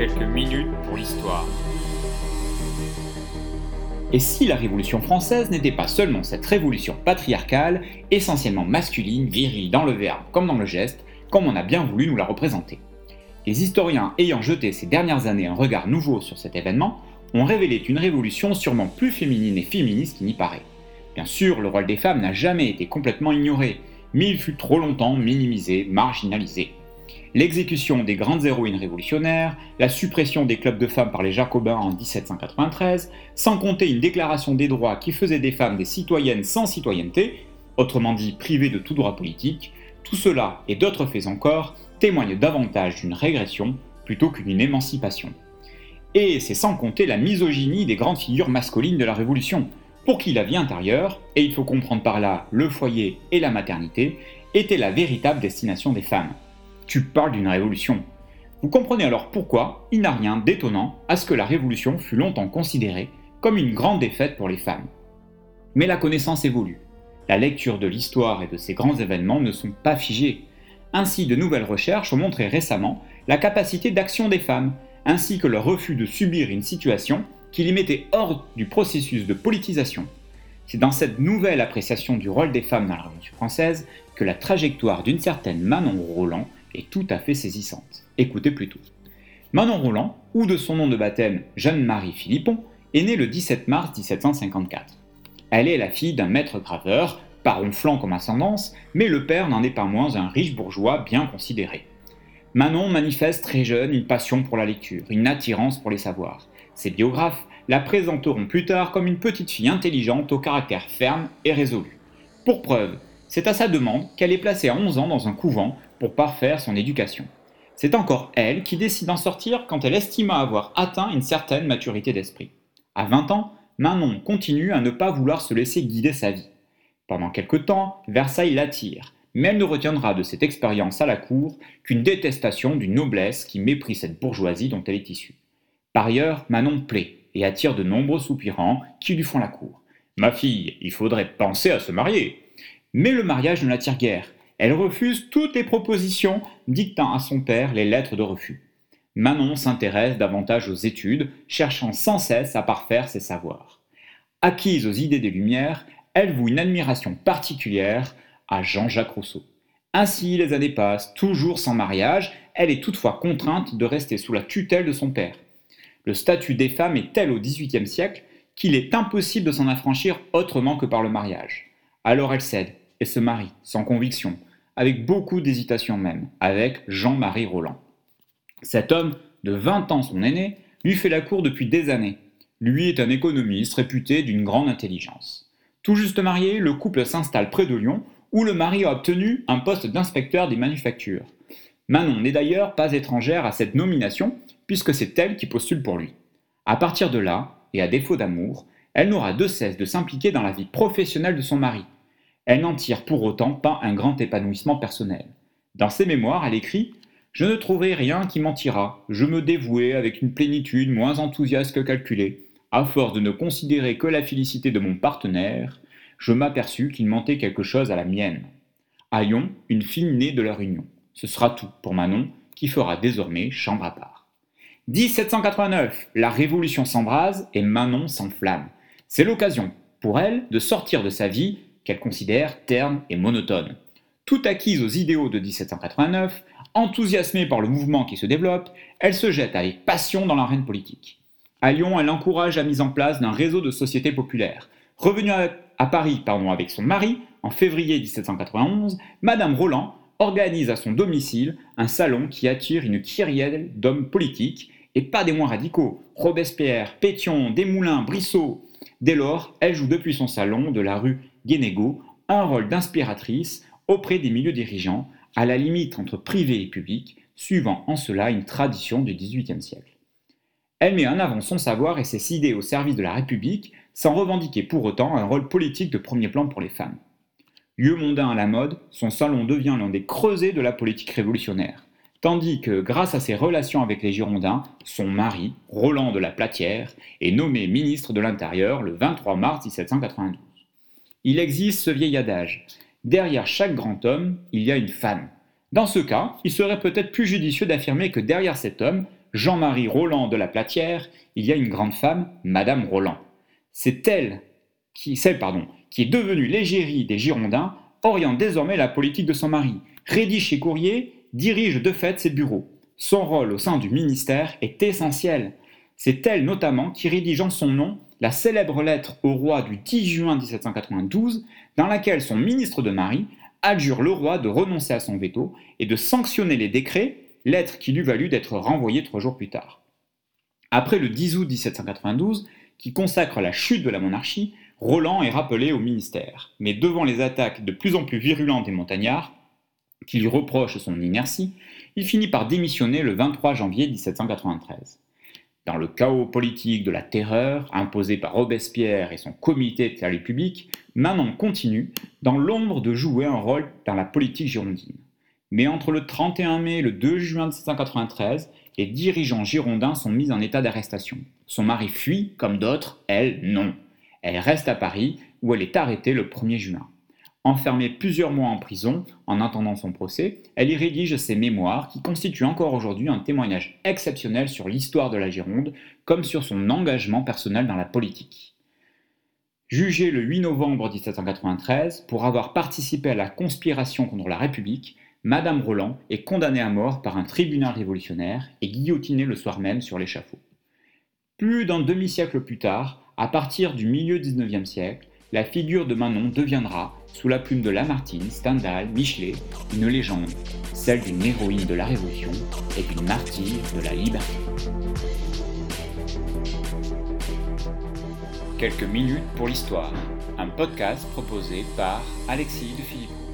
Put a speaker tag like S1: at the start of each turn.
S1: Quelques minutes pour l'histoire.
S2: Et si la Révolution française n'était pas seulement cette révolution patriarcale, essentiellement masculine, virile dans le verbe comme dans le geste, comme on a bien voulu nous la représenter Les historiens ayant jeté ces dernières années un regard nouveau sur cet événement ont révélé une révolution sûrement plus féminine et féministe qu'il n'y paraît. Bien sûr, le rôle des femmes n'a jamais été complètement ignoré, mais il fut trop longtemps minimisé, marginalisé. L'exécution des grandes héroïnes révolutionnaires, la suppression des clubs de femmes par les Jacobins en 1793, sans compter une déclaration des droits qui faisait des femmes des citoyennes sans citoyenneté, autrement dit privées de tout droit politique, tout cela et d'autres faits encore témoignent davantage d'une régression plutôt qu'une émancipation. Et c'est sans compter la misogynie des grandes figures masculines de la Révolution, pour qui la vie intérieure, et il faut comprendre par là le foyer et la maternité, était la véritable destination des femmes. Tu parles d'une révolution. Vous comprenez alors pourquoi il n'a rien d'étonnant à ce que la révolution fût longtemps considérée comme une grande défaite pour les femmes. Mais la connaissance évolue. La lecture de l'histoire et de ces grands événements ne sont pas figées. Ainsi, de nouvelles recherches ont montré récemment la capacité d'action des femmes, ainsi que leur refus de subir une situation qui les mettait hors du processus de politisation. C'est dans cette nouvelle appréciation du rôle des femmes dans la Révolution française que la trajectoire d'une certaine Manon Roland est tout à fait saisissante. Écoutez plutôt. Manon Roland, ou de son nom de baptême Jeanne-Marie Philippon, est née le 17 mars 1754. Elle est la fille d'un maître graveur, pas ronflant comme ascendance, mais le père n'en est pas moins un riche bourgeois bien considéré. Manon manifeste très jeune une passion pour la lecture, une attirance pour les savoirs. Ses biographes la présenteront plus tard comme une petite fille intelligente au caractère ferme et résolu. Pour preuve, c'est à sa demande qu'elle est placée à 11 ans dans un couvent pour parfaire son éducation. C'est encore elle qui décide d'en sortir quand elle estima avoir atteint une certaine maturité d'esprit. À 20 ans, Manon continue à ne pas vouloir se laisser guider sa vie. Pendant quelque temps, Versailles l'attire, mais elle ne retiendra de cette expérience à la cour qu'une détestation d'une noblesse qui méprise cette bourgeoisie dont elle est issue. Par ailleurs, Manon plaît et attire de nombreux soupirants qui lui font la cour. Ma fille, il faudrait penser à se marier. Mais le mariage ne l'attire guère. Elle refuse toutes les propositions, dictant à son père les lettres de refus. Manon s'intéresse davantage aux études, cherchant sans cesse à parfaire ses savoirs. Acquise aux idées des Lumières, elle voue une admiration particulière à Jean-Jacques Rousseau. Ainsi les années passent, toujours sans mariage, elle est toutefois contrainte de rester sous la tutelle de son père. Le statut des femmes est tel au XVIIIe siècle qu'il est impossible de s'en affranchir autrement que par le mariage. Alors elle cède et se marie, sans conviction, avec beaucoup d'hésitation même, avec Jean-Marie Roland. Cet homme, de 20 ans son aîné, lui fait la cour depuis des années. Lui est un économiste réputé d'une grande intelligence. Tout juste marié, le couple s'installe près de Lyon, où le mari a obtenu un poste d'inspecteur des manufactures. Manon n'est d'ailleurs pas étrangère à cette nomination, puisque c'est elle qui postule pour lui. À partir de là, et à défaut d'amour, elle n'aura de cesse de s'impliquer dans la vie professionnelle de son mari. Elle n'en tire pour autant pas un grand épanouissement personnel. Dans ses mémoires, elle écrit Je ne trouverai rien qui mentira. Je me dévouai avec une plénitude moins enthousiaste que calculée. À force de ne considérer que la félicité de mon partenaire, je m'aperçus qu'il mentait quelque chose à la mienne. Lyon, une fille née de leur union. Ce sera tout pour Manon, qui fera désormais chambre à part. 1789, la Révolution s'embrase et Manon s'enflamme. C'est l'occasion pour elle de sortir de sa vie qu'elle considère terne et monotone. Tout acquise aux idéaux de 1789, enthousiasmée par le mouvement qui se développe, elle se jette avec passion dans l'arène politique. À Lyon, elle encourage la mise en place d'un réseau de sociétés populaires. Revenue à, Paris pardon, avec son mari, en février 1791, Madame Roland organise à son domicile un salon qui attire une kyrielle d'hommes politiques et pas des moins radicaux. Robespierre, Pétion, Desmoulins, Brissot. Dès lors, elle joue depuis son salon de la rue Guénégaud un rôle d'inspiratrice auprès des milieux dirigeants, à la limite entre privé et public, suivant en cela une tradition du XVIIIe siècle. Elle met en avant son savoir et ses idées au service de la République, sans revendiquer pour autant un rôle politique de premier plan pour les femmes. Lieu mondain à la mode, son salon devient l'un des creusets de la politique révolutionnaire tandis que, grâce à ses relations avec les Girondins, son mari, Roland de la Platière, est nommé ministre de l'Intérieur le 23 mars 1792. Il existe ce vieil adage Derrière chaque grand homme, il y a une femme. Dans ce cas, il serait peut-être plus judicieux d'affirmer que derrière cet homme, Jean-Marie Roland de la Platière, il y a une grande femme, Madame Roland. C'est elle qui, celle pardon, qui est devenue l'égérie des Girondins, oriente désormais la politique de son mari, rédige ses courriers, dirige de fait ses bureaux. Son rôle au sein du ministère est essentiel. C'est elle notamment qui rédige en son nom la célèbre lettre au roi du 10 juin 1792, dans laquelle son ministre de mari adjure le roi de renoncer à son veto et de sanctionner les décrets, lettre qui lui valut d'être renvoyée trois jours plus tard. Après le 10 août 1792, qui consacre la chute de la monarchie, Roland est rappelé au ministère. Mais devant les attaques de plus en plus virulentes des montagnards, qui lui reprochent son inertie, il finit par démissionner le 23 janvier 1793. Dans le chaos politique de la terreur imposé par Robespierre et son comité de salut public, Manon continue, dans l'ombre, de jouer un rôle dans la politique girondine. Mais entre le 31 mai et le 2 juin 1793, les dirigeants girondins sont mis en état d'arrestation. Son mari fuit, comme d'autres, elle non. Elle reste à Paris, où elle est arrêtée le 1er juin. Enfermée plusieurs mois en prison, en attendant son procès, elle y rédige ses mémoires qui constituent encore aujourd'hui un témoignage exceptionnel sur l'histoire de la Gironde, comme sur son engagement personnel dans la politique. Jugée le 8 novembre 1793 pour avoir participé à la conspiration contre la République, Madame Roland est condamnée à mort par un tribunal révolutionnaire et guillotinée le soir même sur l'échafaud. Plus d'un demi-siècle plus tard, à partir du milieu du XIXe siècle, la figure de Manon deviendra, sous la plume de Lamartine, Stendhal, Michelet, une légende, celle d'une héroïne de la Révolution et d'une martyre de la liberté. Quelques minutes pour l'histoire, un podcast proposé par Alexis de Philippe.